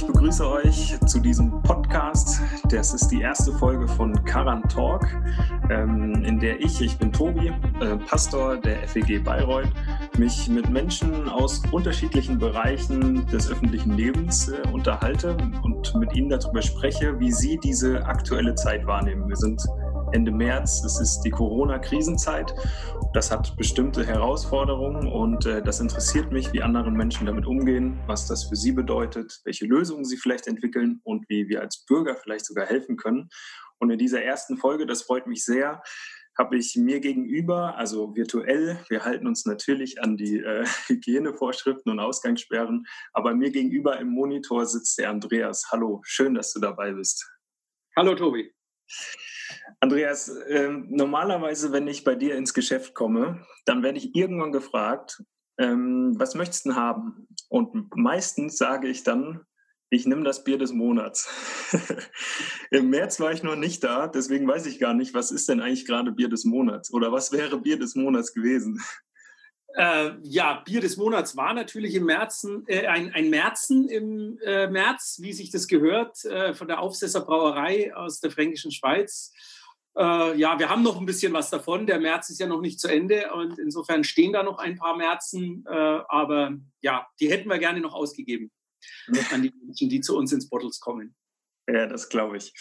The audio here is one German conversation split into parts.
Ich begrüße euch zu diesem Podcast. Das ist die erste Folge von Karan Talk, ähm, in der ich, ich bin Tobi, äh, Pastor der FEG Bayreuth, mich mit Menschen aus unterschiedlichen Bereichen des öffentlichen Lebens äh, unterhalte und mit ihnen darüber spreche, wie sie diese aktuelle Zeit wahrnehmen. Wir sind Ende März. Es ist die Corona-Krisenzeit. Das hat bestimmte Herausforderungen und äh, das interessiert mich, wie andere Menschen damit umgehen, was das für sie bedeutet, welche Lösungen sie vielleicht entwickeln und wie wir als Bürger vielleicht sogar helfen können. Und in dieser ersten Folge, das freut mich sehr, habe ich mir gegenüber, also virtuell, wir halten uns natürlich an die äh, Hygienevorschriften und Ausgangssperren, aber mir gegenüber im Monitor sitzt der Andreas. Hallo, schön, dass du dabei bist. Hallo Tobi. Andreas, äh, normalerweise, wenn ich bei dir ins Geschäft komme, dann werde ich irgendwann gefragt, ähm, was möchtest du denn haben? Und meistens sage ich dann, ich nehme das Bier des Monats. Im März war ich noch nicht da, deswegen weiß ich gar nicht, was ist denn eigentlich gerade Bier des Monats oder was wäre Bier des Monats gewesen? Äh, ja, Bier des Monats war natürlich im Märzen, äh, ein, ein Märzen im äh, März, wie sich das gehört, äh, von der Aufsesser Brauerei aus der fränkischen Schweiz. Äh, ja, wir haben noch ein bisschen was davon. Der März ist ja noch nicht zu Ende und insofern stehen da noch ein paar Märzen. Äh, aber ja, die hätten wir gerne noch ausgegeben an die Menschen, die zu uns ins Bottles kommen. Ja, das glaube ich.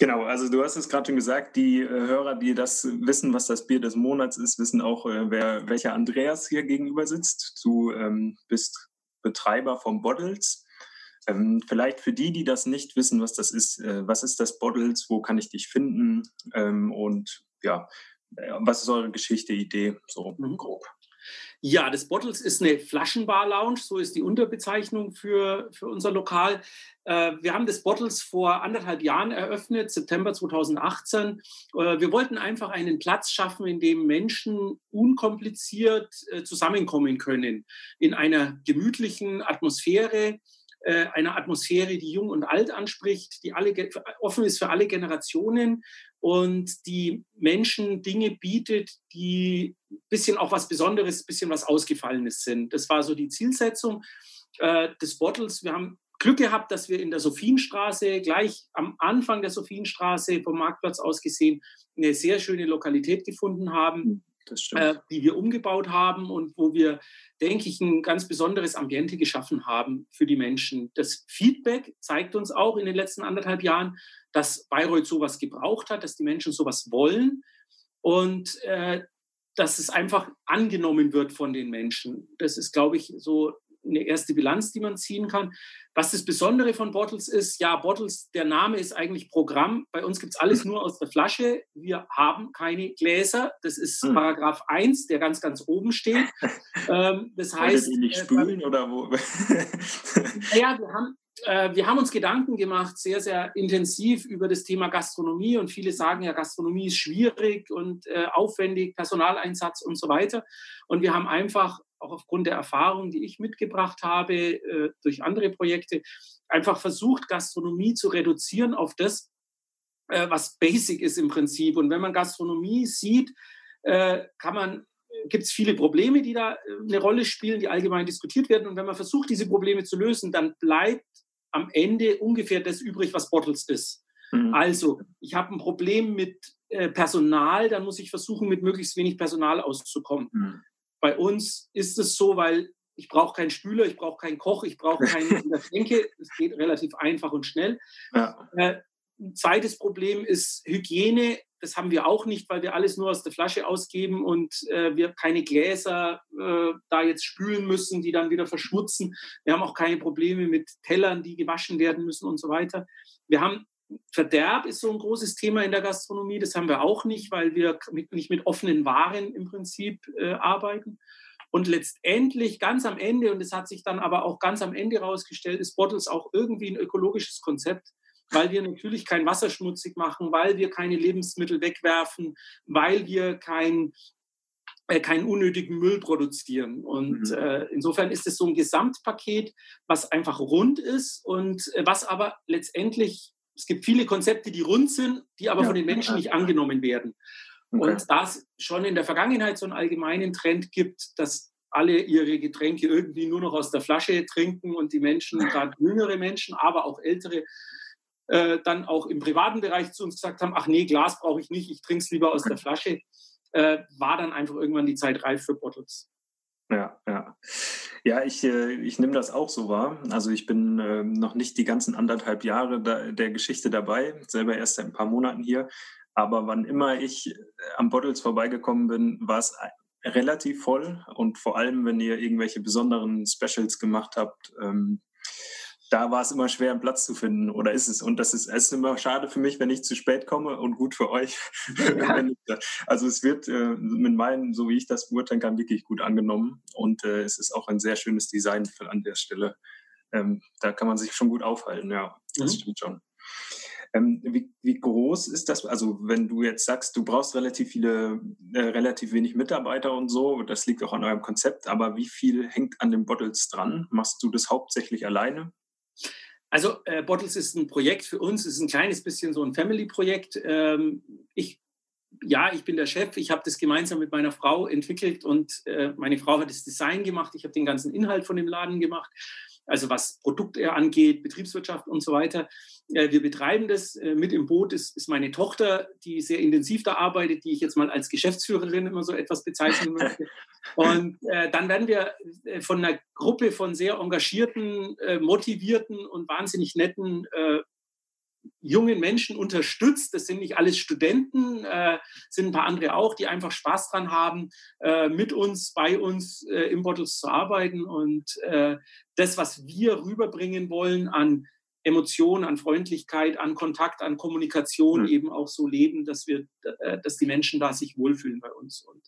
Genau, also du hast es gerade schon gesagt, die äh, Hörer, die das wissen, was das Bier des Monats ist, wissen auch, äh, wer, welcher Andreas hier gegenüber sitzt. Du ähm, bist Betreiber vom Bottles. Ähm, vielleicht für die, die das nicht wissen, was das ist, äh, was ist das Bottles, wo kann ich dich finden ähm, und ja, äh, was ist eure Geschichte, Idee, so mhm. grob? Ja, das Bottles ist eine Flaschenbar-Lounge, so ist die Unterbezeichnung für, für unser Lokal. Äh, wir haben das Bottles vor anderthalb Jahren eröffnet, September 2018. Äh, wir wollten einfach einen Platz schaffen, in dem Menschen unkompliziert äh, zusammenkommen können, in einer gemütlichen Atmosphäre, einer Atmosphäre, die jung und alt anspricht, die alle, offen ist für alle Generationen und die Menschen Dinge bietet, die ein bisschen auch was Besonderes, ein bisschen was Ausgefallenes sind. Das war so die Zielsetzung äh, des Bottles. Wir haben Glück gehabt, dass wir in der Sophienstraße, gleich am Anfang der Sophienstraße vom Marktplatz aus gesehen, eine sehr schöne Lokalität gefunden haben, äh, die wir umgebaut haben und wo wir, denke ich, ein ganz besonderes Ambiente geschaffen haben für die Menschen. Das Feedback zeigt uns auch in den letzten anderthalb Jahren, dass Bayreuth sowas gebraucht hat, dass die Menschen sowas wollen und äh, dass es einfach angenommen wird von den Menschen. Das ist, glaube ich, so eine erste Bilanz, die man ziehen kann. Was das Besondere von Bottles ist, ja, Bottles, der Name ist eigentlich Programm. Bei uns gibt es alles nur aus der Flasche. Wir haben keine Gläser. Das ist hm. Paragraph 1, der ganz, ganz oben steht. Ähm, das heißt. Die nicht äh, spülen äh, oder wo? ja, wir haben, äh, wir haben uns Gedanken gemacht, sehr, sehr intensiv über das Thema Gastronomie. Und viele sagen ja, Gastronomie ist schwierig und äh, aufwendig, Personaleinsatz und so weiter. Und wir haben einfach auch aufgrund der Erfahrung, die ich mitgebracht habe äh, durch andere Projekte, einfach versucht, Gastronomie zu reduzieren auf das, äh, was basic ist im Prinzip. Und wenn man Gastronomie sieht, äh, kann man gibt es viele Probleme, die da äh, eine Rolle spielen, die allgemein diskutiert werden. Und wenn man versucht, diese Probleme zu lösen, dann bleibt am Ende ungefähr das übrig, was Bottles ist. Mhm. Also, ich habe ein Problem mit äh, Personal, dann muss ich versuchen, mit möglichst wenig Personal auszukommen. Mhm. Bei uns ist es so, weil ich brauche keinen Spüler, ich brauche keinen Koch, ich brauche keinen Denke. Es geht relativ einfach und schnell. Ja. Äh, ein zweites Problem ist Hygiene. Das haben wir auch nicht, weil wir alles nur aus der Flasche ausgeben und äh, wir keine Gläser äh, da jetzt spülen müssen, die dann wieder verschmutzen. Wir haben auch keine Probleme mit Tellern, die gewaschen werden müssen und so weiter. Wir haben Verderb ist so ein großes Thema in der Gastronomie. Das haben wir auch nicht, weil wir mit, nicht mit offenen Waren im Prinzip äh, arbeiten. Und letztendlich ganz am Ende, und es hat sich dann aber auch ganz am Ende herausgestellt, ist Bottles auch irgendwie ein ökologisches Konzept, weil wir natürlich kein Wasser schmutzig machen, weil wir keine Lebensmittel wegwerfen, weil wir kein, äh, keinen unnötigen Müll produzieren. Und mhm. äh, insofern ist es so ein Gesamtpaket, was einfach rund ist und äh, was aber letztendlich es gibt viele Konzepte, die rund sind, die aber ja, von den Menschen nicht angenommen werden. Okay. Und da es schon in der Vergangenheit so einen allgemeinen Trend gibt, dass alle ihre Getränke irgendwie nur noch aus der Flasche trinken und die Menschen, gerade jüngere Menschen, aber auch ältere, äh, dann auch im privaten Bereich zu uns gesagt haben, ach nee, Glas brauche ich nicht, ich trinke es lieber aus der Flasche, äh, war dann einfach irgendwann die Zeit reif für Bottles. Ja, ja. Ja, ich, äh, ich nehme das auch so wahr. Also ich bin äh, noch nicht die ganzen anderthalb Jahre da, der Geschichte dabei, selber erst seit ein paar Monaten hier. Aber wann immer ich äh, am Bottles vorbeigekommen bin, war es relativ voll. Und vor allem, wenn ihr irgendwelche besonderen Specials gemacht habt, ähm, da war es immer schwer, einen Platz zu finden. Oder ist es? Und das ist, es ist immer schade für mich, wenn ich zu spät komme und gut für euch. also es wird äh, mit meinen, so wie ich das beurteilen kann, wirklich gut angenommen. Und äh, es ist auch ein sehr schönes Design an der Stelle. Ähm, da kann man sich schon gut aufhalten, ja. Das mhm. stimmt schon. Ähm, wie, wie, groß ist das? Also wenn du jetzt sagst, du brauchst relativ viele, äh, relativ wenig Mitarbeiter und so, das liegt auch an eurem Konzept, aber wie viel hängt an den Bottles dran? Machst du das hauptsächlich alleine? Also äh, Bottles ist ein Projekt für uns, ist ein kleines bisschen so ein Family-Projekt. Ähm, ich, ja, ich bin der Chef, ich habe das gemeinsam mit meiner Frau entwickelt und äh, meine Frau hat das Design gemacht, ich habe den ganzen Inhalt von dem Laden gemacht also was Produkte angeht, Betriebswirtschaft und so weiter. Äh, wir betreiben das. Äh, mit im Boot ist, ist meine Tochter, die sehr intensiv da arbeitet, die ich jetzt mal als Geschäftsführerin immer so etwas bezeichnen möchte. Und äh, dann werden wir äh, von einer Gruppe von sehr engagierten, äh, motivierten und wahnsinnig netten äh, jungen Menschen unterstützt. Das sind nicht alles Studenten, äh, sind ein paar andere auch, die einfach Spaß dran haben, äh, mit uns, bei uns äh, im Bottles zu arbeiten. Und äh, das, was wir rüberbringen wollen an Emotionen, an Freundlichkeit, an Kontakt, an Kommunikation mhm. eben auch so leben, dass wir, äh, dass die Menschen da sich wohlfühlen bei uns. Und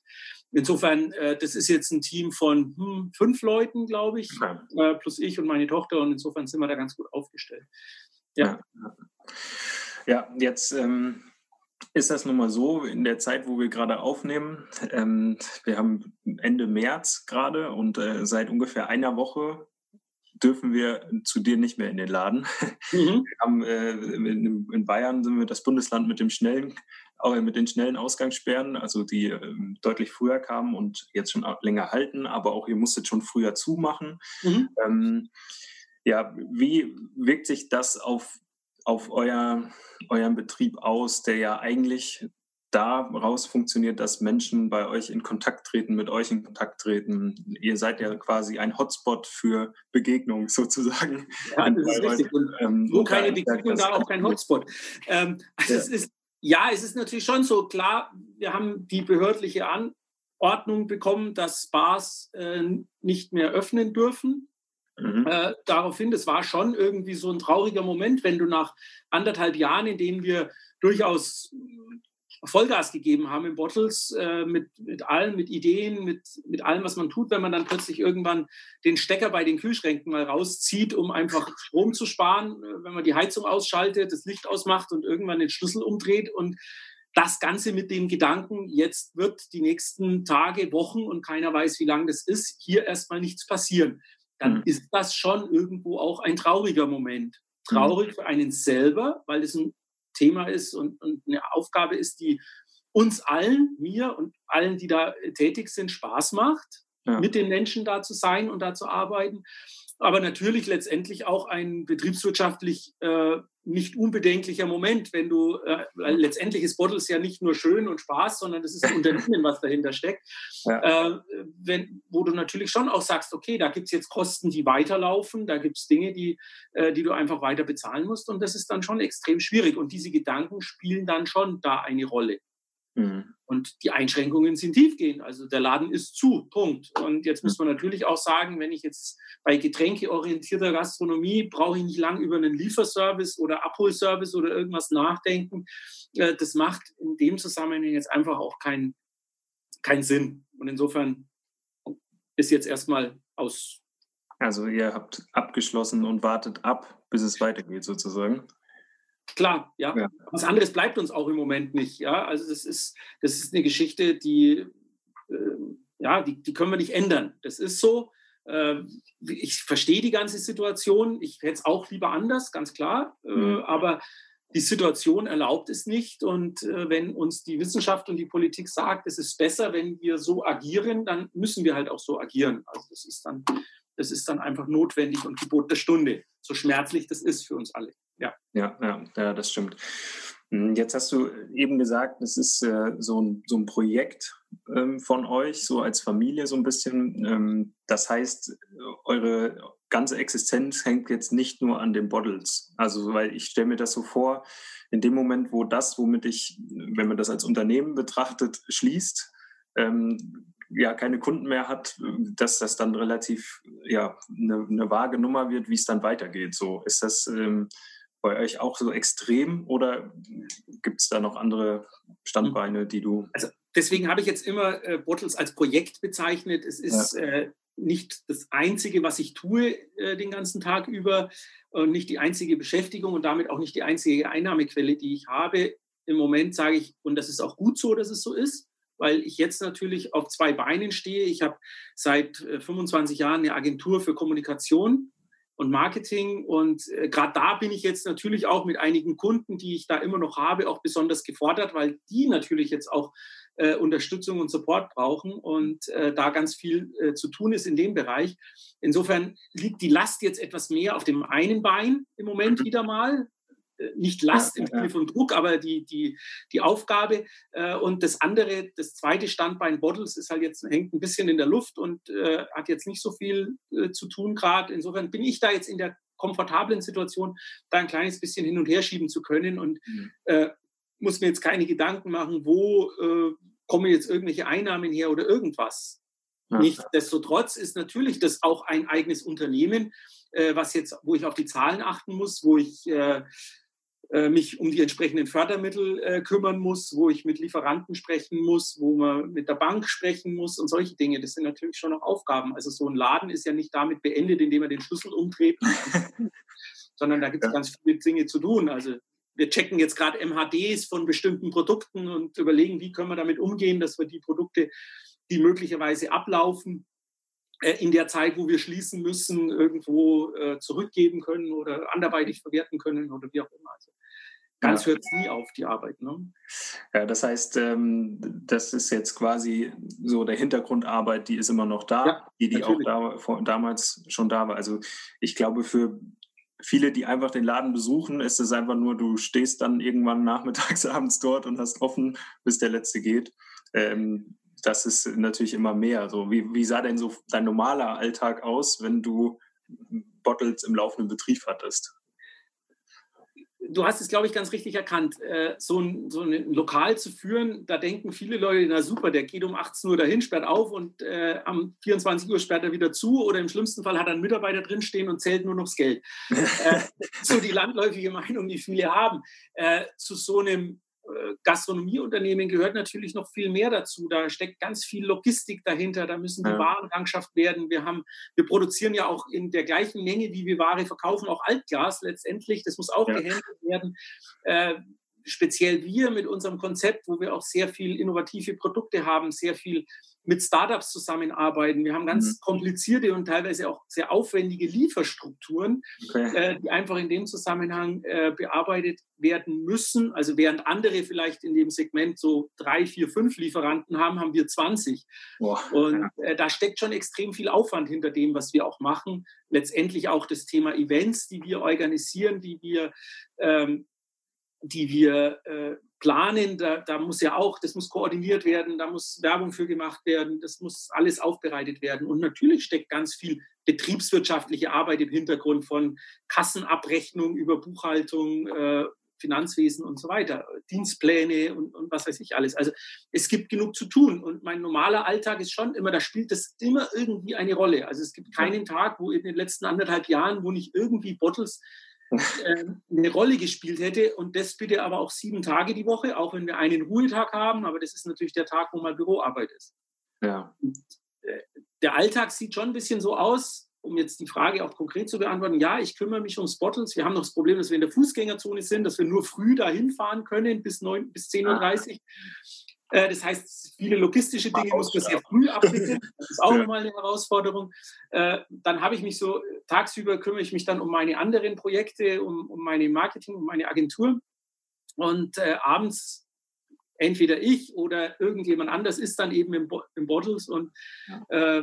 insofern, äh, das ist jetzt ein Team von hm, fünf Leuten, glaube ich, ja. plus ich und meine Tochter. Und insofern sind wir da ganz gut aufgestellt. Ja. Ja, jetzt ähm, ist das nun mal so, in der Zeit, wo wir gerade aufnehmen, ähm, wir haben Ende März gerade und äh, seit ungefähr einer Woche dürfen wir zu dir nicht mehr in den Laden. Mhm. Haben, äh, in, in, Bayern sind wir das Bundesland mit dem schnellen, auch mit den schnellen Ausgangssperren, also die äh, deutlich früher kamen und jetzt schon länger halten, aber auch ihr musstet schon früher zumachen. Mhm. Ähm, ja, wie wirkt sich das auf, auf euer, euren Betrieb aus, der ja eigentlich daraus funktioniert, dass Menschen bei euch in Kontakt treten, mit euch in Kontakt treten. Ihr seid ja quasi ein Hotspot für Begegnungen sozusagen. Ja, das ist richtig. Und ähm, wo keine Begegnung, da auch kein Hotspot. Ähm, also ja. Es ist, ja, es ist natürlich schon so, klar, wir haben die behördliche Anordnung bekommen, dass Bars äh, nicht mehr öffnen dürfen. Mhm. Äh, daraufhin, das war schon irgendwie so ein trauriger Moment, wenn du nach anderthalb Jahren, in denen wir durchaus Vollgas gegeben haben in Bottles, äh, mit, mit allem, mit Ideen, mit, mit allem, was man tut, wenn man dann plötzlich irgendwann den Stecker bei den Kühlschränken mal rauszieht, um einfach Strom zu sparen, äh, wenn man die Heizung ausschaltet, das Licht ausmacht und irgendwann den Schlüssel umdreht und das Ganze mit dem Gedanken, jetzt wird die nächsten Tage, Wochen und keiner weiß, wie lange das ist, hier erstmal nichts passieren dann mhm. ist das schon irgendwo auch ein trauriger Moment. Traurig mhm. für einen selber, weil es ein Thema ist und, und, eine Aufgabe ist, die uns allen, mir und allen, die da tätig sind, Spaß macht, ja. mit den Menschen da zu sein und da zu arbeiten aber natürlich letztendlich auch ein betriebswirtschaftlich äh, nicht unbedenklicher Moment, wenn du, äh, letztendlich ist Bottles ja nicht nur schön und Spaß, sondern es ist ein Unternehmen, was dahinter steckt, ja. äh, wenn, wo du natürlich schon auch sagst, okay, da gibt es jetzt Kosten, die weiterlaufen, da gibt es Dinge, die, äh, die du einfach weiter bezahlen musst und das ist dann schon extrem schwierig und diese Gedanken spielen dann schon da eine Rolle. Mhm. Und die Einschränkungen sind tiefgehend. Also der Laden ist zu, Punkt. Und jetzt muss man natürlich auch sagen, wenn ich jetzt bei getränkeorientierter Gastronomie brauche ich nicht lang über einen Lieferservice oder Abholservice oder irgendwas nachdenken. Äh, das macht in dem Zusammenhang jetzt einfach auch keinen kein Sinn. Und insofern ist jetzt erstmal aus. Also ihr habt abgeschlossen und wartet ab, bis es weitergeht sozusagen. Klar, ja. ja. Was anderes bleibt uns auch im Moment nicht. Ja, also das ist, das ist eine Geschichte, die, äh, ja, die, die können wir nicht ändern. Das ist so. Äh, ich verstehe die ganze Situation. Ich hätte es auch lieber anders, ganz klar. Äh, mhm. aber die Situation erlaubt es nicht. Und äh, wenn uns die Wissenschaft und die Politik sagt, es ist besser, wenn wir so agieren, dann müssen wir halt auch so agieren. Also das ist dann, das ist dann einfach notwendig und Gebot der Stunde, so schmerzlich das ist für uns alle. Ja, ja, ja, ja das stimmt. Hm, jetzt hast du eben gesagt, es ist äh, so, ein, so ein Projekt ähm, von euch, so als Familie so ein bisschen. Ähm, das heißt, eure ganze Existenz hängt jetzt nicht nur an den Bottles. Also, weil ich stelle mir das so vor, in dem Moment, wo das, womit ich, wenn man das als Unternehmen betrachtet, schließt, ähm, ja keine Kunden mehr hat, dass das dann relativ ja eine, eine vage Nummer wird, wie es dann weitergeht. So ist das ähm, bei euch auch so extrem oder gibt es da noch andere Standbeine, die du? Also deswegen habe ich jetzt immer äh, Bottles als Projekt bezeichnet. Es ist ja. äh, nicht das Einzige, was ich tue äh, den ganzen Tag über und nicht die einzige Beschäftigung und damit auch nicht die einzige Einnahmequelle, die ich habe. Im Moment sage ich, und das ist auch gut so, dass es so ist, weil ich jetzt natürlich auf zwei Beinen stehe. Ich habe seit 25 äh, Jahren eine Agentur für Kommunikation und Marketing. Und äh, gerade da bin ich jetzt natürlich auch mit einigen Kunden, die ich da immer noch habe, auch besonders gefordert, weil die natürlich jetzt auch äh, Unterstützung und Support brauchen und äh, da ganz viel äh, zu tun ist in dem Bereich. Insofern liegt die Last jetzt etwas mehr auf dem einen Bein im Moment mhm. wieder mal. Äh, nicht Last im Sinne von Druck, aber die, die, die Aufgabe. Äh, und das andere, das zweite Standbein Bottles ist halt jetzt, hängt ein bisschen in der Luft und äh, hat jetzt nicht so viel zu tun gerade. Insofern bin ich da jetzt in der komfortablen Situation, da ein kleines bisschen hin und her schieben zu können und mhm. äh, muss mir jetzt keine Gedanken machen, wo äh, kommen jetzt irgendwelche Einnahmen her oder irgendwas. Ja. Nichtsdestotrotz ist natürlich das auch ein eigenes Unternehmen, äh, was jetzt, wo ich auf die Zahlen achten muss, wo ich äh, äh, mich um die entsprechenden Fördermittel äh, kümmern muss, wo ich mit Lieferanten sprechen muss, wo man mit der Bank sprechen muss und solche Dinge. Das sind natürlich schon noch Aufgaben. Also so ein Laden ist ja nicht damit beendet, indem er den Schlüssel umdreht, sondern da gibt es ja. ganz viele Dinge zu tun. Also wir checken jetzt gerade MHDs von bestimmten Produkten und überlegen, wie können wir damit umgehen, dass wir die Produkte, die möglicherweise ablaufen, äh, in der Zeit, wo wir schließen müssen, irgendwo zurückgeben können oder anderweitig verwerten können oder wie auch immer. Also ganz ja. hört es nie auf, die Arbeit. Ne? Ja, das heißt, ähm, das ist jetzt quasi so der Hintergrundarbeit, die ist immer noch da, ja, die, die auch da, vor, damals schon da war. Also ich glaube, für viele, die einfach den Laden besuchen, ist es einfach nur, du stehst dann irgendwann nachmittags, abends dort und hast offen, bis der letzte geht. Ähm, das ist natürlich immer mehr. So, wie, wie sah denn so dein normaler Alltag aus, wenn du Bottles im laufenden Betrieb hattest? du hast es, glaube ich, ganz richtig erkannt. Äh, so, ein, so ein Lokal zu führen, da denken viele Leute, na super, der geht um 18 Uhr dahin, sperrt auf und äh, am 24 Uhr sperrt er wieder zu oder im schlimmsten Fall hat er einen Mitarbeiter drinstehen und zählt nur noch das Geld. äh, so die landläufige Meinung, die viele haben. Äh, zu so einem Gastronomieunternehmen gehört natürlich noch viel mehr dazu. Da steckt ganz viel Logistik dahinter. Da müssen die ja. Waren rangschafft werden. Wir haben, wir produzieren ja auch in der gleichen Menge, wie wir Ware verkaufen, auch Altglas letztendlich. Das muss auch ja. gehandelt werden. Äh, speziell wir mit unserem Konzept, wo wir auch sehr viel innovative Produkte haben, sehr viel mit Startups zusammenarbeiten. Wir haben ganz mhm. komplizierte und teilweise auch sehr aufwendige Lieferstrukturen, okay. äh, die einfach in dem Zusammenhang äh, bearbeitet werden müssen. Also während andere vielleicht in dem Segment so drei, vier, fünf Lieferanten haben, haben wir 20. Boah, und äh, da steckt schon extrem viel Aufwand hinter dem, was wir auch machen. Letztendlich auch das Thema Events, die wir organisieren, die wir ähm, die wir äh, planen, da, da muss ja auch, das muss koordiniert werden, da muss Werbung für gemacht werden, das muss alles aufbereitet werden. Und natürlich steckt ganz viel betriebswirtschaftliche Arbeit im Hintergrund von Kassenabrechnung über Buchhaltung, äh, Finanzwesen und so weiter, Dienstpläne und, und, was weiß ich alles. Also es gibt genug zu tun und mein normaler Alltag ist schon immer, da spielt das immer irgendwie eine Rolle. Also es gibt keinen Tag, wo in den letzten anderthalb Jahren, wo nicht irgendwie Bottles eine Rolle gespielt hätte und das bitte aber auch sieben Tage die Woche, auch wenn wir einen Ruhetag haben, aber das ist natürlich der Tag, wo mal Büroarbeit ist. Ja. Und, äh, der Alltag sieht schon ein bisschen so aus, um jetzt die Frage auch konkret zu beantworten. Ja, ich kümmere mich ums Bottles. Wir haben noch das Problem, dass wir in der Fußgängerzone sind, dass wir nur früh dahin fahren können bis, bis 10.30 Uhr. Äh, das heißt, viele logistische Dinge muss man sehr früh abwickeln. Das ist auch ja. nochmal eine Herausforderung. Äh, dann habe ich mich so, tagsüber kümmere ich mich dann um meine anderen Projekte, um, um meine Marketing, um meine Agentur. Und äh, abends entweder ich oder irgendjemand anders ist dann eben im, Bo im Bottles und äh,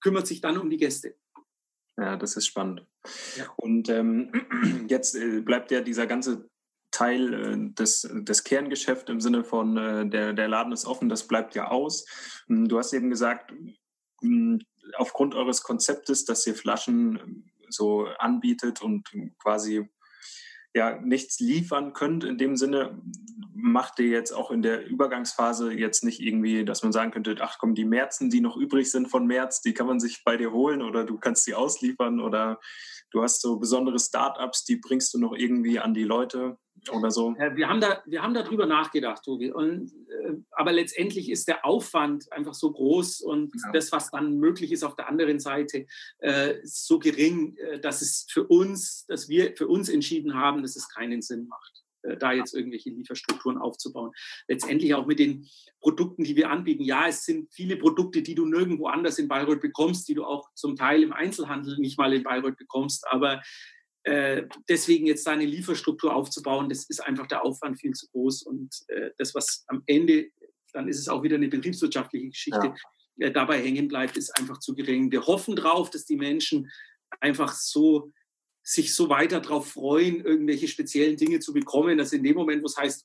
kümmert sich dann um die Gäste. Ja, das ist spannend. Ja. Und ähm, jetzt äh, bleibt ja dieser ganze Teil äh, des, des Kerngeschäfts im Sinne von äh, der, der Laden ist offen, das bleibt ja aus. Hm, du hast eben gesagt, hm, aufgrund eures Konzeptes, dass ihr Flaschen ähm, so anbietet und quasi ja nichts liefern könnt, in dem Sinne macht ihr jetzt auch in der Übergangsphase jetzt nicht irgendwie, dass man sagen könnte, ach komm, die Märzen, die noch übrig sind von März, die kann man sich bei dir holen oder du kannst sie ausliefern oder du hast so besondere Startups, die bringst du noch irgendwie an die Leute oder so? Wir haben, da, wir haben darüber nachgedacht, Tobi. Und, äh, aber letztendlich ist der Aufwand einfach so groß und ja. das, was dann möglich ist auf der anderen Seite, äh, so gering, äh, dass es für uns, dass wir für uns entschieden haben, dass es keinen Sinn macht äh, da jetzt irgendwelche Lieferstrukturen aufzubauen. Letztendlich auch mit den Produkten, die wir anbieten. Ja, es sind viele Produkte, die du nirgendwo anders in Bayreuth bekommst, die du auch zum Teil im Einzelhandel nicht mal in Bayreuth bekommst. Aber äh, deswegen jetzt da eine Lieferstruktur aufzubauen, das ist einfach der Aufwand viel zu groß. Und äh, das, was am Ende, dann ist es auch wieder eine betriebswirtschaftliche Geschichte, ja. äh, dabei hängen bleibt, ist einfach zu gering. Wir hoffen drauf, dass die Menschen einfach so sich so weiter darauf freuen, irgendwelche speziellen Dinge zu bekommen, dass in dem Moment, wo es heißt,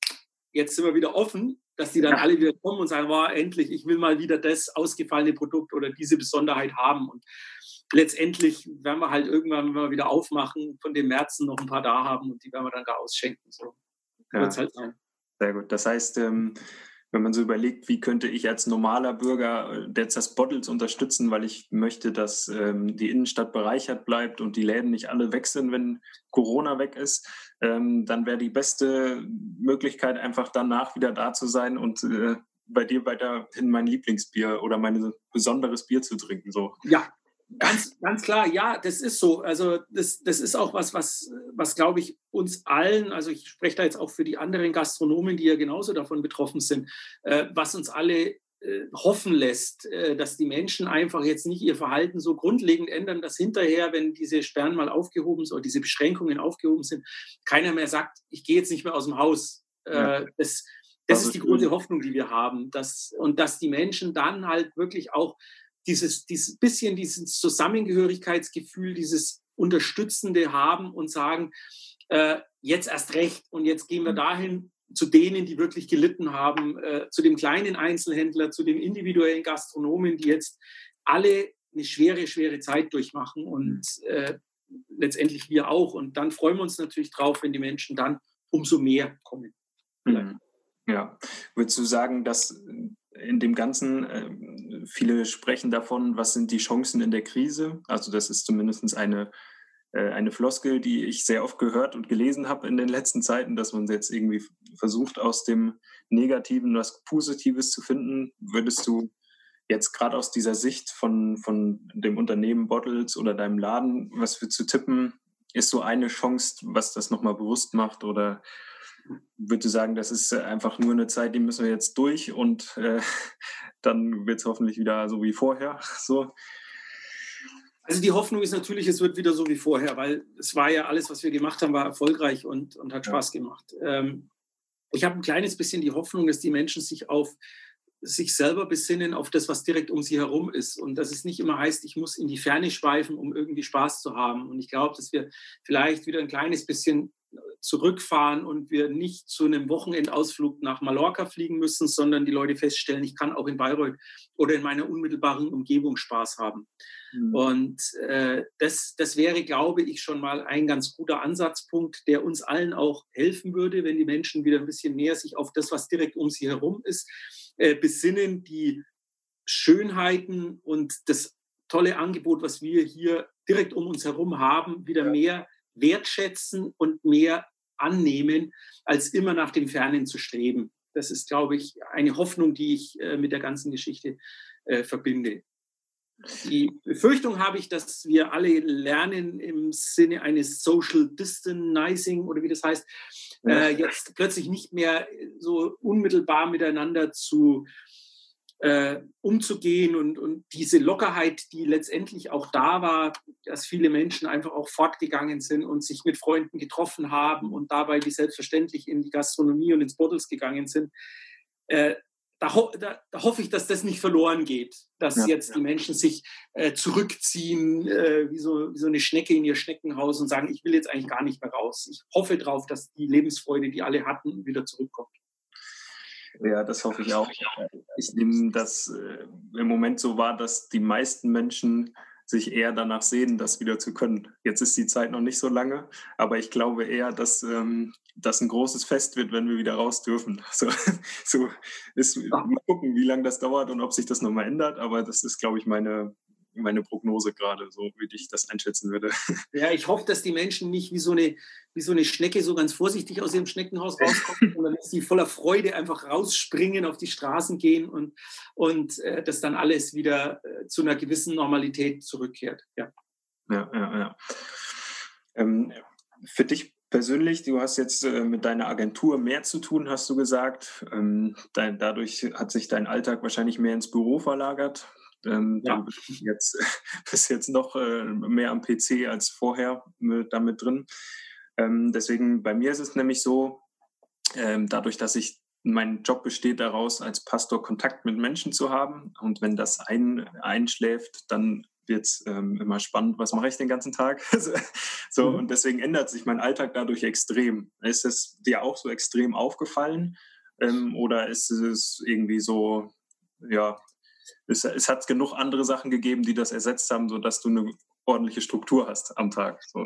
jetzt sind wir wieder offen, dass die dann ja. alle wieder kommen und sagen, wow, endlich, ich will mal wieder das ausgefallene Produkt oder diese Besonderheit haben. Und letztendlich werden wir halt irgendwann, wenn wir wieder aufmachen, von den Märzen noch ein paar da haben und die werden wir dann da ausschenken. So ja. wird es halt sein. Sehr gut. Das heißt, ähm, wenn man so überlegt, wie könnte ich als normaler Bürger äh, das Bottles unterstützen, weil ich möchte, dass ähm, die Innenstadt bereichert bleibt und die Läden nicht alle weg sind, wenn Corona weg ist, ähm, dann wäre die beste Möglichkeit einfach danach wieder da zu sein und äh, bei dir weiterhin mein Lieblingsbier oder mein besonderes Bier zu trinken. So. Ja, Ganz, ganz klar, ja, das ist so. Also das, das ist auch was, was, was glaube ich uns allen, also ich spreche da jetzt auch für die anderen Gastronomen, die ja genauso davon betroffen sind, äh, was uns alle äh, hoffen lässt, äh, dass die Menschen einfach jetzt nicht ihr Verhalten so grundlegend ändern, dass hinterher, wenn diese Sperren mal aufgehoben sind oder diese Beschränkungen aufgehoben sind, keiner mehr sagt, ich gehe jetzt nicht mehr aus dem Haus. Äh, ja. Das, das ist die große Hoffnung, die wir haben. Dass, und dass die Menschen dann halt wirklich auch dieses, dieses bisschen dieses Zusammengehörigkeitsgefühl, dieses Unterstützende haben und sagen, äh, jetzt erst recht und jetzt gehen wir mhm. dahin zu denen, die wirklich gelitten haben, äh, zu dem kleinen Einzelhändler, zu den individuellen Gastronomen, die jetzt alle eine schwere, schwere Zeit durchmachen und mhm. äh, letztendlich wir auch. Und dann freuen wir uns natürlich drauf, wenn die Menschen dann umso mehr kommen. Mhm. Ja, würdest du sagen, dass in dem Ganzen, äh, viele sprechen davon, was sind die Chancen in der Krise? Also das ist zumindest eine, äh, eine Floskel, die ich sehr oft gehört und gelesen habe in den letzten Zeiten, dass man jetzt irgendwie versucht, aus dem Negativen was Positives zu finden. Würdest du jetzt gerade aus dieser Sicht von, von dem Unternehmen Bottles oder deinem Laden, was wir zu tippen, ist so eine Chance, was das nochmal bewusst macht oder würde sagen, das ist äh, einfach nur eine Zeit, die müssen wir jetzt durch und äh, dann wird es hoffentlich wieder so wie vorher. So. Also die Hoffnung ist natürlich, es wird wieder so wie vorher, weil es war ja alles, was wir gemacht haben, war erfolgreich und, und hat Spaß gemacht. Ähm, ich habe ein kleines bisschen die Hoffnung, dass die Menschen sich auf sich selber besinnen auf das, was direkt um sie herum ist. Und dass es nicht immer heißt, ich muss in die Ferne schweifen, um irgendwie Spaß zu haben. Und ich glaube, dass wir vielleicht wieder ein kleines bisschen zurückfahren und wir nicht zu einem Wochenendausflug nach Mallorca fliegen müssen, sondern die Leute feststellen, ich kann auch in Bayreuth oder in meiner unmittelbaren Umgebung Spaß haben. Mhm. Und äh, das, das wäre, glaube ich, schon mal ein ganz guter Ansatzpunkt, der uns allen auch helfen würde, wenn die Menschen wieder ein bisschen mehr sich auf das, was direkt um sie herum ist, äh, besinnen, die Schönheiten und das tolle Angebot, was wir hier direkt um uns herum haben, wieder ja. mehr wertschätzen und mehr annehmen, als immer nach dem Fernen zu streben. Das ist, glaube ich, eine Hoffnung, die ich äh, mit der ganzen Geschichte äh, verbinde. Die Befürchtung habe ich, dass wir alle lernen im Sinne eines Social Distancing oder wie das heißt, äh, jetzt plötzlich nicht mehr so unmittelbar miteinander zu äh, umzugehen und, und diese Lockerheit, die letztendlich auch da war, dass viele Menschen einfach auch fortgegangen sind und sich mit Freunden getroffen haben und dabei wie selbstverständlich in die Gastronomie und ins Bottles gegangen sind. Äh, da, ho da, da, hoffe ich, dass das nicht verloren geht, dass ja, jetzt ja. die Menschen sich äh, zurückziehen äh, wie, so, wie so eine Schnecke in ihr Schneckenhaus und sagen, ich will jetzt eigentlich gar nicht mehr raus. Ich hoffe darauf, dass die Lebensfreude, die alle hatten, wieder zurückkommt. Ja, das hoffe ich auch. Ich nehme das äh, im Moment so wahr, dass die meisten Menschen sich eher danach sehen, das wieder zu können. Jetzt ist die Zeit noch nicht so lange, aber ich glaube eher, dass ähm, das ein großes Fest wird, wenn wir wieder raus dürfen. So, so ist, mal gucken, wie lange das dauert und ob sich das nochmal ändert, aber das ist, glaube ich, meine, meine Prognose gerade, so wie ich das einschätzen würde. Ja, ich hoffe, dass die Menschen nicht wie so eine, wie so eine Schnecke so ganz vorsichtig aus ihrem Schneckenhaus rauskommen, sondern dass sie voller Freude einfach rausspringen, auf die Straßen gehen und, und äh, dass dann alles wieder äh, zu einer gewissen Normalität zurückkehrt. Ja, ja, ja. ja. Ähm, für dich persönlich, du hast jetzt äh, mit deiner Agentur mehr zu tun, hast du gesagt. Ähm, dadurch hat sich dein Alltag wahrscheinlich mehr ins Büro verlagert. Ähm, ja. Jetzt, bist jetzt noch äh, mehr am PC als vorher mit, damit drin. Ähm, deswegen, bei mir ist es nämlich so, ähm, dadurch, dass ich mein Job besteht daraus, als Pastor Kontakt mit Menschen zu haben. Und wenn das ein, einschläft, dann wird es ähm, immer spannend, was mache ich den ganzen Tag? so, mhm. und deswegen ändert sich mein Alltag dadurch extrem. Ist es dir auch so extrem aufgefallen? Ähm, oder ist es irgendwie so, ja, es, es hat genug andere Sachen gegeben, die das ersetzt haben, sodass du eine ordentliche Struktur hast am Tag. So.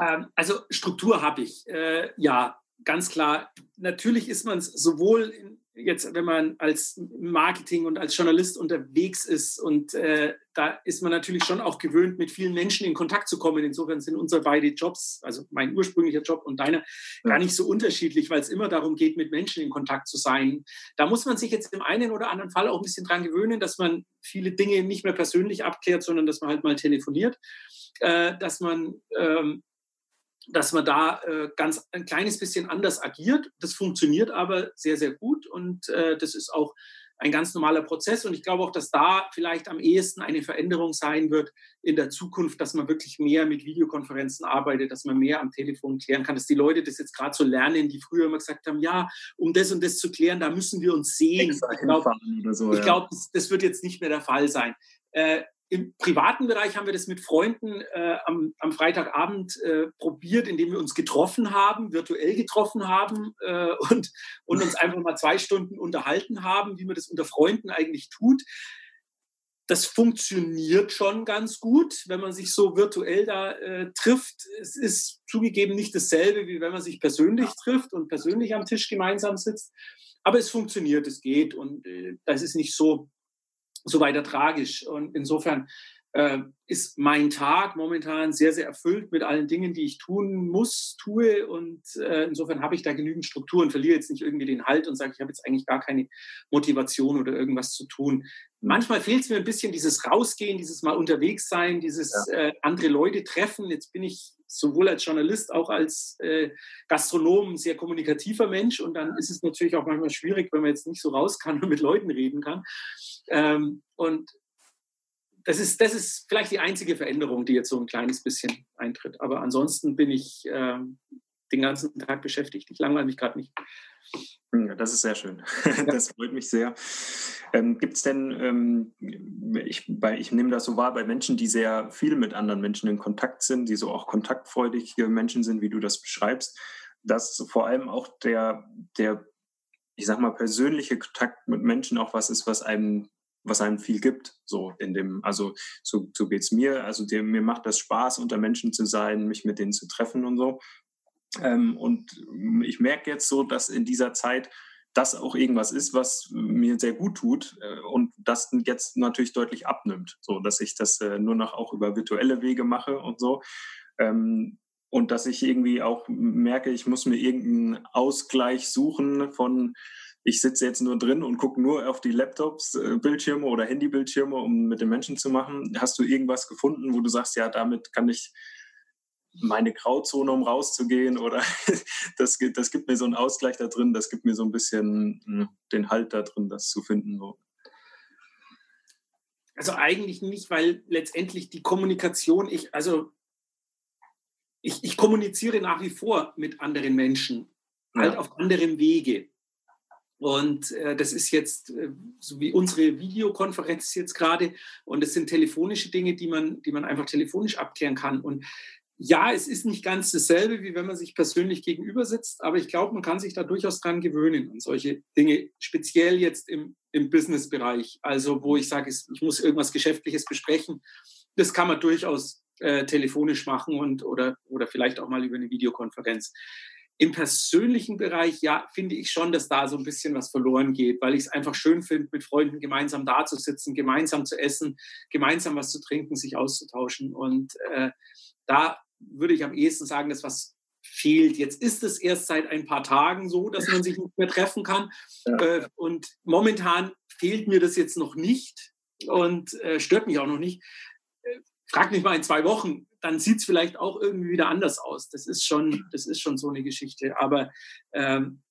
Ähm, also Struktur habe ich, äh, ja, ganz klar. Natürlich ist man es sowohl in, jetzt, wenn man als Marketing und als Journalist unterwegs ist und äh, da ist man natürlich schon auch gewöhnt, mit vielen Menschen in Kontakt zu kommen. Insofern sind unsere beiden Jobs, also mein ursprünglicher Job und deiner, gar nicht so unterschiedlich, weil es immer darum geht, mit Menschen in Kontakt zu sein. Da muss man sich jetzt im einen oder anderen Fall auch ein bisschen dran gewöhnen, dass man viele Dinge nicht mehr persönlich abklärt, sondern dass man halt mal telefoniert, äh, dass man ähm, dass man da äh, ganz ein kleines bisschen anders agiert. Das funktioniert aber sehr, sehr gut und äh, das ist auch ein ganz normaler Prozess. Und ich glaube auch, dass da vielleicht am ehesten eine Veränderung sein wird in der Zukunft, dass man wirklich mehr mit Videokonferenzen arbeitet, dass man mehr am Telefon klären kann, dass die Leute das jetzt gerade so lernen, die früher immer gesagt haben, ja, um das und das zu klären, da müssen wir uns sehen. Ich glaube, so, ja. glaub, das, das, wird jetzt nicht mehr der Fall sein. Äh, im privaten Bereich haben wir das mit Freunden äh, am, am, Freitagabend äh, probiert, indem wir uns getroffen haben, virtuell getroffen haben äh, und, und uns einfach mal zwei Stunden unterhalten haben, wie man das unter Freunden eigentlich tut. Das funktioniert schon ganz gut, wenn man sich so virtuell da äh, trifft. Es ist zugegeben nicht dasselbe, wie wenn man sich persönlich trifft und persönlich am Tisch gemeinsam sitzt. Aber es funktioniert, es geht und äh, das ist nicht so so weiter tragisch. Und insofern äh, ist mein Tag momentan sehr, sehr erfüllt mit allen Dingen, die ich tun muss, tue. Und äh, insofern habe ich da genügend Struktur und verliere jetzt nicht irgendwie den Halt und sage, ich habe jetzt eigentlich gar keine Motivation oder irgendwas zu tun. Manchmal fehlt es mir ein bisschen dieses Rausgehen, dieses Mal unterwegs sein, dieses ja. äh, andere Leute treffen. Jetzt bin ich sowohl als Journalist, auch als äh, Gastronom ein sehr kommunikativer Mensch. Und dann ist es natürlich auch manchmal schwierig, wenn man jetzt nicht so raus kann und mit Leuten reden kann. Ähm, und das ist, das ist vielleicht die einzige Veränderung, die jetzt so ein kleines bisschen eintritt. Aber ansonsten bin ich äh, den ganzen Tag beschäftigt. Ich langweile mich gerade nicht. Das ist sehr schön. Das freut mich sehr. Ähm, Gibt es denn, ähm, ich, bei, ich nehme das so wahr, bei Menschen, die sehr viel mit anderen Menschen in Kontakt sind, die so auch kontaktfreudige Menschen sind, wie du das beschreibst, dass vor allem auch der, der ich sag mal, persönliche Kontakt mit Menschen auch was ist, was einem, was einem viel gibt. So in dem, also so, so geht es mir. Also der, mir macht das Spaß, unter Menschen zu sein, mich mit denen zu treffen und so. Ähm, und ich merke jetzt so, dass in dieser Zeit das auch irgendwas ist, was mir sehr gut tut äh, und das jetzt natürlich deutlich abnimmt, so dass ich das äh, nur noch auch über virtuelle Wege mache und so. Ähm, und dass ich irgendwie auch merke, ich muss mir irgendeinen Ausgleich suchen von, ich sitze jetzt nur drin und gucke nur auf die Laptops, äh, oder Handybildschirme, um mit den Menschen zu machen. Hast du irgendwas gefunden, wo du sagst, ja, damit kann ich meine Grauzone, um rauszugehen oder das, das gibt mir so einen Ausgleich da drin, das gibt mir so ein bisschen hm, den Halt da drin, das zu finden. Also eigentlich nicht, weil letztendlich die Kommunikation, ich, also ich, ich kommuniziere nach wie vor mit anderen Menschen, ja. halt auf anderem Wege. Und äh, das ist jetzt äh, so wie unsere Videokonferenz jetzt gerade. Und das sind telefonische Dinge, die man, die man einfach telefonisch abklären kann. Und ja, es ist nicht ganz dasselbe, wie wenn man sich persönlich gegenüber sitzt, aber ich glaube, man kann sich da durchaus dran gewöhnen an solche Dinge, speziell jetzt im, im Business-Bereich. Also, wo ich sage, ich muss irgendwas Geschäftliches besprechen. Das kann man durchaus äh, telefonisch machen und oder, oder vielleicht auch mal über eine Videokonferenz. Im persönlichen Bereich, ja, finde ich schon, dass da so ein bisschen was verloren geht, weil ich es einfach schön finde, mit Freunden gemeinsam da zu sitzen, gemeinsam zu essen, gemeinsam was zu trinken, sich auszutauschen. Und äh, da würde ich am ehesten sagen, dass was fehlt. Jetzt ist es erst seit ein paar Tagen so, dass man sich nicht mehr treffen kann. Ja. Äh, und momentan fehlt mir das jetzt noch nicht und äh, stört mich auch noch nicht. Äh, frag mich mal in zwei Wochen, dann sieht es vielleicht auch irgendwie wieder anders aus. Das ist schon, das ist schon so eine Geschichte. Aber ähm,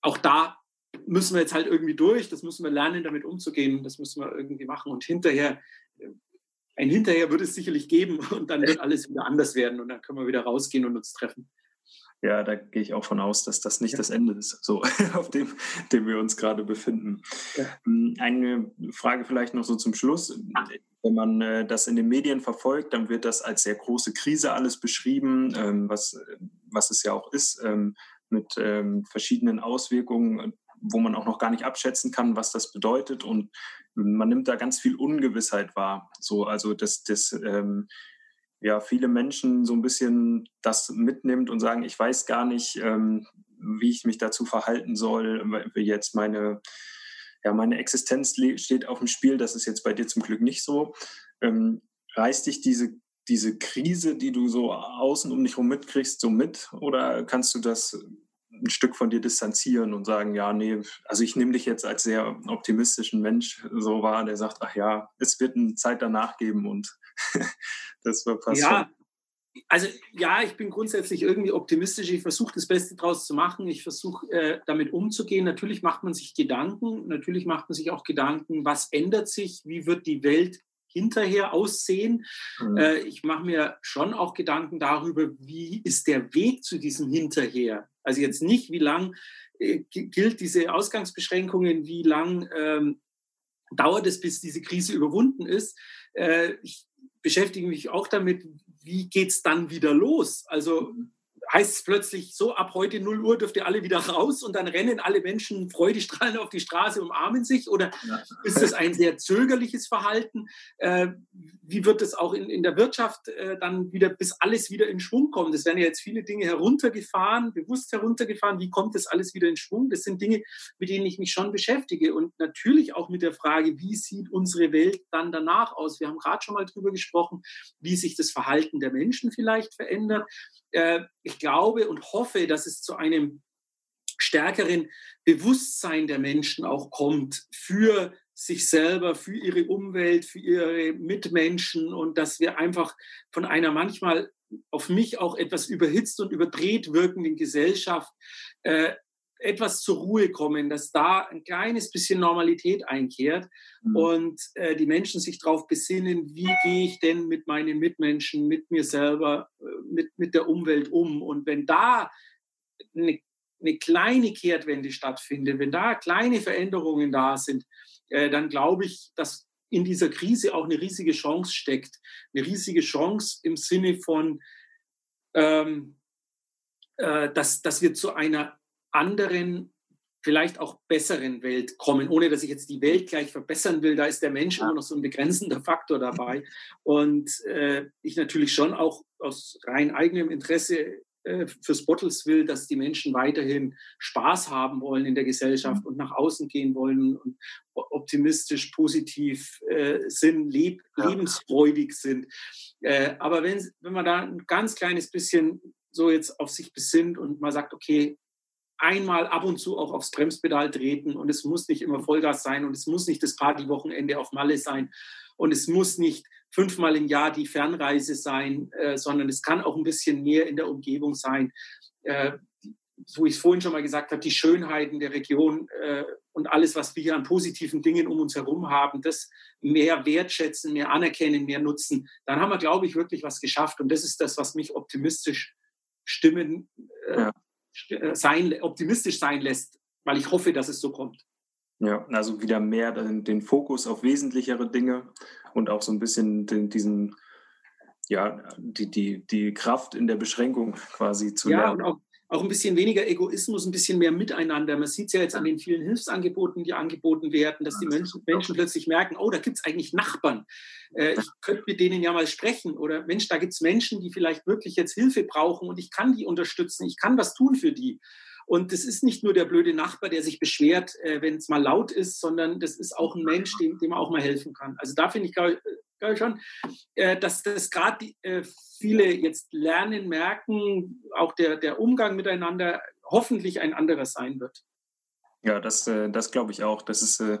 auch da müssen wir jetzt halt irgendwie durch. Das müssen wir lernen, damit umzugehen. Das müssen wir irgendwie machen. Und hinterher, ein Hinterher wird es sicherlich geben und dann wird alles wieder anders werden und dann können wir wieder rausgehen und uns treffen. Ja, da gehe ich auch von aus, dass das nicht ja. das Ende ist, so auf dem, dem wir uns gerade befinden. Ja. Hm, eine Frage vielleicht noch so zum Schluss. Wenn man äh, das in den Medien verfolgt, dann wird das als sehr große Krise alles beschrieben, ähm, was, was es ja auch ist, ähm, mit ähm, verschiedenen Auswirkungen, wo man auch noch gar nicht abschätzen kann, was das bedeutet. Und man nimmt da ganz viel Ungewissheit wahr. So, also das, das ähm, ja, viele Menschen so ein bisschen das mitnimmt und sagen, ich weiß gar nicht, ähm, wie ich mich dazu verhalten soll, wie jetzt meine, ja, meine Existenz steht auf dem Spiel. Das ist jetzt bei dir zum Glück nicht so. Ähm, reißt dich diese, diese Krise, die du so außen um dich herum mitkriegst, so mit? Oder kannst du das ein Stück von dir distanzieren und sagen, ja, nee, also ich nehme dich jetzt als sehr optimistischen Mensch so wahr, der sagt, ach ja, es wird eine Zeit danach geben und das war fast ja. Schon. Also ja, ich bin grundsätzlich irgendwie optimistisch. Ich versuche das Beste draus zu machen. Ich versuche äh, damit umzugehen. Natürlich macht man sich Gedanken. Natürlich macht man sich auch Gedanken, was ändert sich? Wie wird die Welt hinterher aussehen? Mhm. Äh, ich mache mir schon auch Gedanken darüber, wie ist der Weg zu diesem Hinterher? Also jetzt nicht, wie lang äh, gilt diese Ausgangsbeschränkungen, wie lang ähm, dauert es, bis diese Krise überwunden ist. Äh, ich beschäftige mich auch damit, wie geht es dann wieder los? Also heißt es plötzlich so, ab heute 0 Uhr dürft ihr alle wieder raus und dann rennen alle Menschen freudestrahlend auf die Straße, umarmen sich? Oder ja. ist das ein sehr zögerliches Verhalten? Äh, wie wird es auch in, in der Wirtschaft äh, dann wieder, bis alles wieder in Schwung kommt? Es werden ja jetzt viele Dinge heruntergefahren, bewusst heruntergefahren. Wie kommt das alles wieder in Schwung? Das sind Dinge, mit denen ich mich schon beschäftige und natürlich auch mit der Frage, wie sieht unsere Welt dann danach aus? Wir haben gerade schon mal drüber gesprochen, wie sich das Verhalten der Menschen vielleicht verändert. Äh, ich glaube und hoffe, dass es zu einem stärkeren Bewusstsein der Menschen auch kommt für sich selber, für ihre Umwelt, für ihre Mitmenschen und dass wir einfach von einer manchmal auf mich auch etwas überhitzt und überdreht wirkenden Gesellschaft äh, etwas zur Ruhe kommen, dass da ein kleines bisschen Normalität einkehrt mhm. und äh, die Menschen sich darauf besinnen, wie gehe ich denn mit meinen Mitmenschen, mit mir selber, äh, mit, mit der Umwelt um. Und wenn da eine, eine kleine Kehrtwende stattfindet, wenn da kleine Veränderungen da sind, äh, dann glaube ich, dass in dieser Krise auch eine riesige Chance steckt. Eine riesige Chance im Sinne von, ähm, äh, dass, dass wir zu einer anderen, vielleicht auch besseren Welt kommen, ohne dass ich jetzt die Welt gleich verbessern will. Da ist der Mensch immer noch so ein begrenzender Faktor dabei. Und äh, ich natürlich schon auch aus rein eigenem Interesse äh, fürs Bottles will, dass die Menschen weiterhin Spaß haben wollen in der Gesellschaft mhm. und nach außen gehen wollen und optimistisch, positiv äh, sind, leb lebensfreudig sind. Äh, aber wenn, wenn man da ein ganz kleines bisschen so jetzt auf sich besinnt und mal sagt, okay, einmal ab und zu auch aufs Bremspedal treten und es muss nicht immer Vollgas sein und es muss nicht das Partywochenende auf Malle sein und es muss nicht fünfmal im Jahr die Fernreise sein, äh, sondern es kann auch ein bisschen mehr in der Umgebung sein. Äh, so ich es vorhin schon mal gesagt habe, die Schönheiten der Region äh, und alles, was wir hier an positiven Dingen um uns herum haben, das mehr wertschätzen, mehr anerkennen, mehr nutzen, dann haben wir, glaube ich, wirklich was geschafft. Und das ist das, was mich optimistisch stimmen, äh, ja. Äh, sein, optimistisch sein lässt, weil ich hoffe, dass es so kommt. Ja, also wieder mehr den, Fokus auf wesentlichere Dinge und auch so ein bisschen den, diesen, ja, die, die, die Kraft in der Beschränkung quasi zu ja, lernen. Und auch, auch ein bisschen weniger Egoismus, ein bisschen mehr Miteinander. Man sieht es ja jetzt an den vielen Hilfsangeboten, die angeboten werden, dass die Menschen, Menschen plötzlich merken, oh, da gibt es eigentlich Nachbarn. Äh, ich könnte mit denen ja mal sprechen. Oder Mensch, da gibt es Menschen, die vielleicht wirklich jetzt Hilfe brauchen und ich kann die unterstützen, ich kann was tun für die. Und das ist nicht nur der blöde Nachbar, der sich beschwert, äh, wenn es mal laut ist, sondern das ist auch ein Mensch, dem, dem man auch mal helfen kann. Also da finde ich, glaube glaub ich schon, äh, dass das gerade äh, viele jetzt lernen, merken, auch der, der Umgang miteinander hoffentlich ein anderer sein wird. Ja, das, äh, das glaube ich auch. Das ist äh,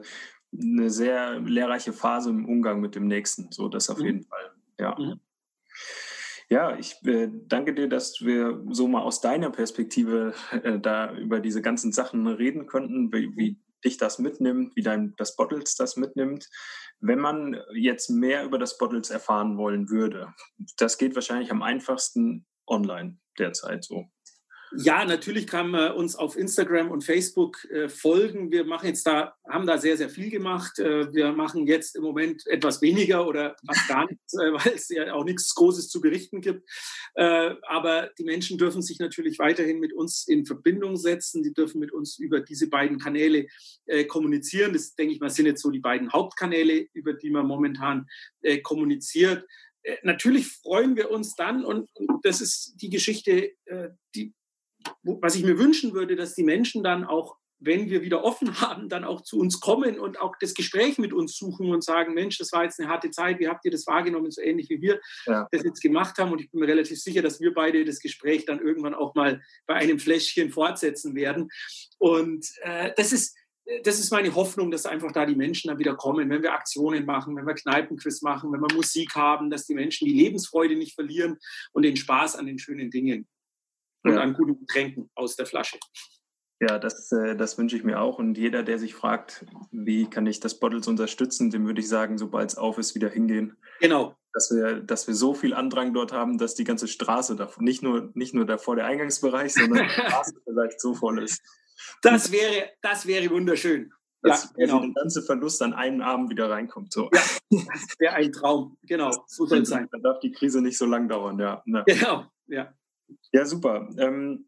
eine sehr lehrreiche Phase im Umgang mit dem Nächsten. So, das auf mhm. jeden Fall. Ja. Mhm. Ja, ich äh, danke dir, dass wir so mal aus deiner Perspektive äh, da über diese ganzen Sachen reden konnten, wie, wie dich das mitnimmt, wie dein, das Bottles das mitnimmt. Wenn man jetzt mehr über das Bottles erfahren wollen würde, das geht wahrscheinlich am einfachsten online derzeit so. Ja, natürlich kann man uns auf Instagram und Facebook äh, folgen. Wir machen jetzt da, haben da sehr, sehr viel gemacht. Äh, wir machen jetzt im Moment etwas weniger oder fast gar nichts, äh, weil es ja auch nichts Großes zu berichten gibt. Äh, aber die Menschen dürfen sich natürlich weiterhin mit uns in Verbindung setzen. Die dürfen mit uns über diese beiden Kanäle äh, kommunizieren. Das, denke ich mal, sind jetzt so die beiden Hauptkanäle, über die man momentan äh, kommuniziert natürlich freuen wir uns dann, und, das ist die Geschichte, die, was ich mir wünschen würde, dass die Menschen dann auch, wenn wir wieder offen haben, dann auch zu uns kommen und auch das Gespräch mit uns suchen und sagen, Mensch, das war jetzt eine harte Zeit, wie habt ihr das wahrgenommen, so ähnlich wie wir ja. das jetzt gemacht haben. Und ich bin mir relativ sicher, dass wir beide das Gespräch dann irgendwann auch mal bei einem Fläschchen fortsetzen werden. Und äh, das ist, das ist meine Hoffnung, dass einfach da die Menschen dann wieder kommen, wenn wir Aktionen machen, wenn wir Kneipenquiz machen, wenn wir Musik haben, dass die Menschen die Lebensfreude nicht verlieren und den Spaß an den schönen Dingen und ja. an guten Getränken aus der Flasche. Ja, das, äh, das wünsche ich mir auch. Und jeder, der sich fragt, wie kann ich das Bottles unterstützen, dem würde ich sagen, sobald es auf ist, wieder hingehen. Genau. Dass wir, dass wir so viel Andrang dort haben, dass die ganze Straße, davor, nicht nur, nicht nur davor der Eingangsbereich, sondern die Straße vielleicht so voll ist. Das wäre, das wäre wunderschön. Dass ja, genau. der ganze Verlust an einem Abend wieder reinkommt. So. Ja, das wäre ein Traum. Genau, so soll es sein. Dann darf die Krise nicht so lang dauern, ja. ja. Genau, ja. Ja, super. Ähm,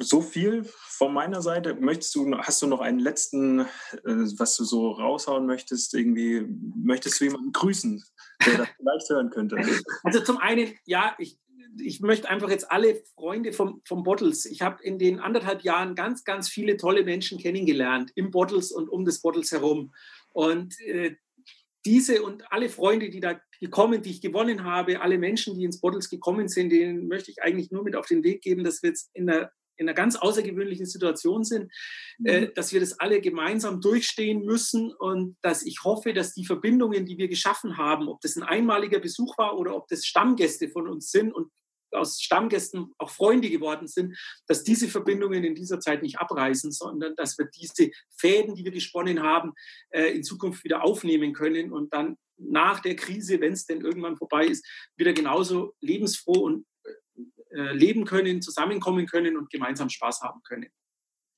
so viel von meiner Seite. Möchtest du, hast du noch einen letzten, äh, was du so raushauen möchtest? Irgendwie möchtest du jemanden grüßen, der das vielleicht hören könnte? Also zum einen, ja, ich, ich möchte einfach jetzt alle Freunde vom, vom Bottles. Ich habe in den anderthalb Jahren ganz, ganz viele tolle Menschen kennengelernt im Bottles und um das Bottles herum. Und äh, diese und alle Freunde, die da gekommen, die ich gewonnen habe, alle Menschen, die ins Bottles gekommen sind, denen möchte ich eigentlich nur mit auf den Weg geben, dass wir jetzt in einer, in einer ganz außergewöhnlichen Situation sind, mhm. äh, dass wir das alle gemeinsam durchstehen müssen und dass ich hoffe, dass die Verbindungen, die wir geschaffen haben, ob das ein einmaliger Besuch war oder ob das Stammgäste von uns sind und aus Stammgästen auch Freunde geworden sind, dass diese Verbindungen in dieser Zeit nicht abreißen, sondern dass wir diese Fäden, die wir gesponnen haben, äh, in Zukunft wieder aufnehmen können und dann nach der Krise, wenn es denn irgendwann vorbei ist, wieder genauso lebensfroh und äh, leben können, zusammenkommen können und gemeinsam Spaß haben können.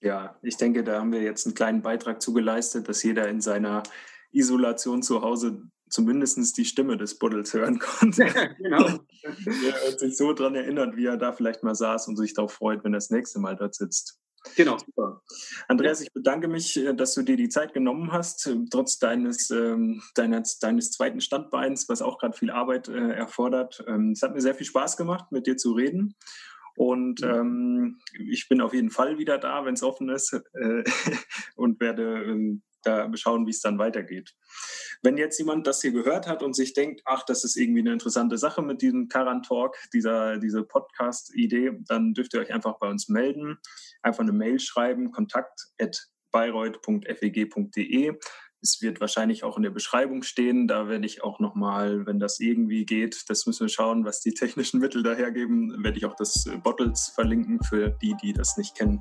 Ja, ich denke, da haben wir jetzt einen kleinen Beitrag zugeleistet, dass jeder in seiner Isolation zu Hause zumindest die Stimme des Buddels hören konnte. genau. er hat sich so daran erinnert, wie er da vielleicht mal saß und sich darauf freut, wenn er das nächste Mal dort sitzt. Genau. Super. Andreas, ich bedanke mich, äh, dass du dir die Zeit genommen hast, äh, trotz deines, ähm, deines, deines zweiten Standbeins, was auch gerade viel Arbeit äh, erfordert. Ähm, es hat mir sehr viel Spaß gemacht, mit dir zu reden. Und ähm, ich bin auf jeden Fall wieder da, wenn es offen ist äh, und werde ähm, da schauen, wie es dann weitergeht. Wenn jetzt jemand das hier gehört hat und sich denkt, ach, das ist irgendwie eine interessante Sache mit diesem Karan Talk, dieser, diese Podcast-Idee, dann dürft ihr euch einfach bei uns melden, einfach eine Mail schreiben, kontakt at bayreuth.feg.de. es wird wahrscheinlich auch in der Beschreibung stehen. Da werde ich auch nochmal, wenn das irgendwie geht, das müssen wir schauen, was die technischen Mittel dahergeben, werde ich auch das Bottles verlinken für die, die das nicht kennen.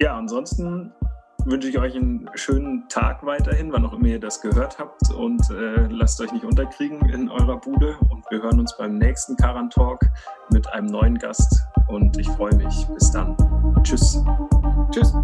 Ja, ansonsten wünsche ich euch einen schönen Tag weiterhin, wann auch immer ihr das gehört habt und äh, lasst euch nicht unterkriegen in eurer Bude und wir hören uns beim nächsten Karan Talk mit einem neuen Gast und ich freue mich. Bis dann. Tschüss. Tschüss.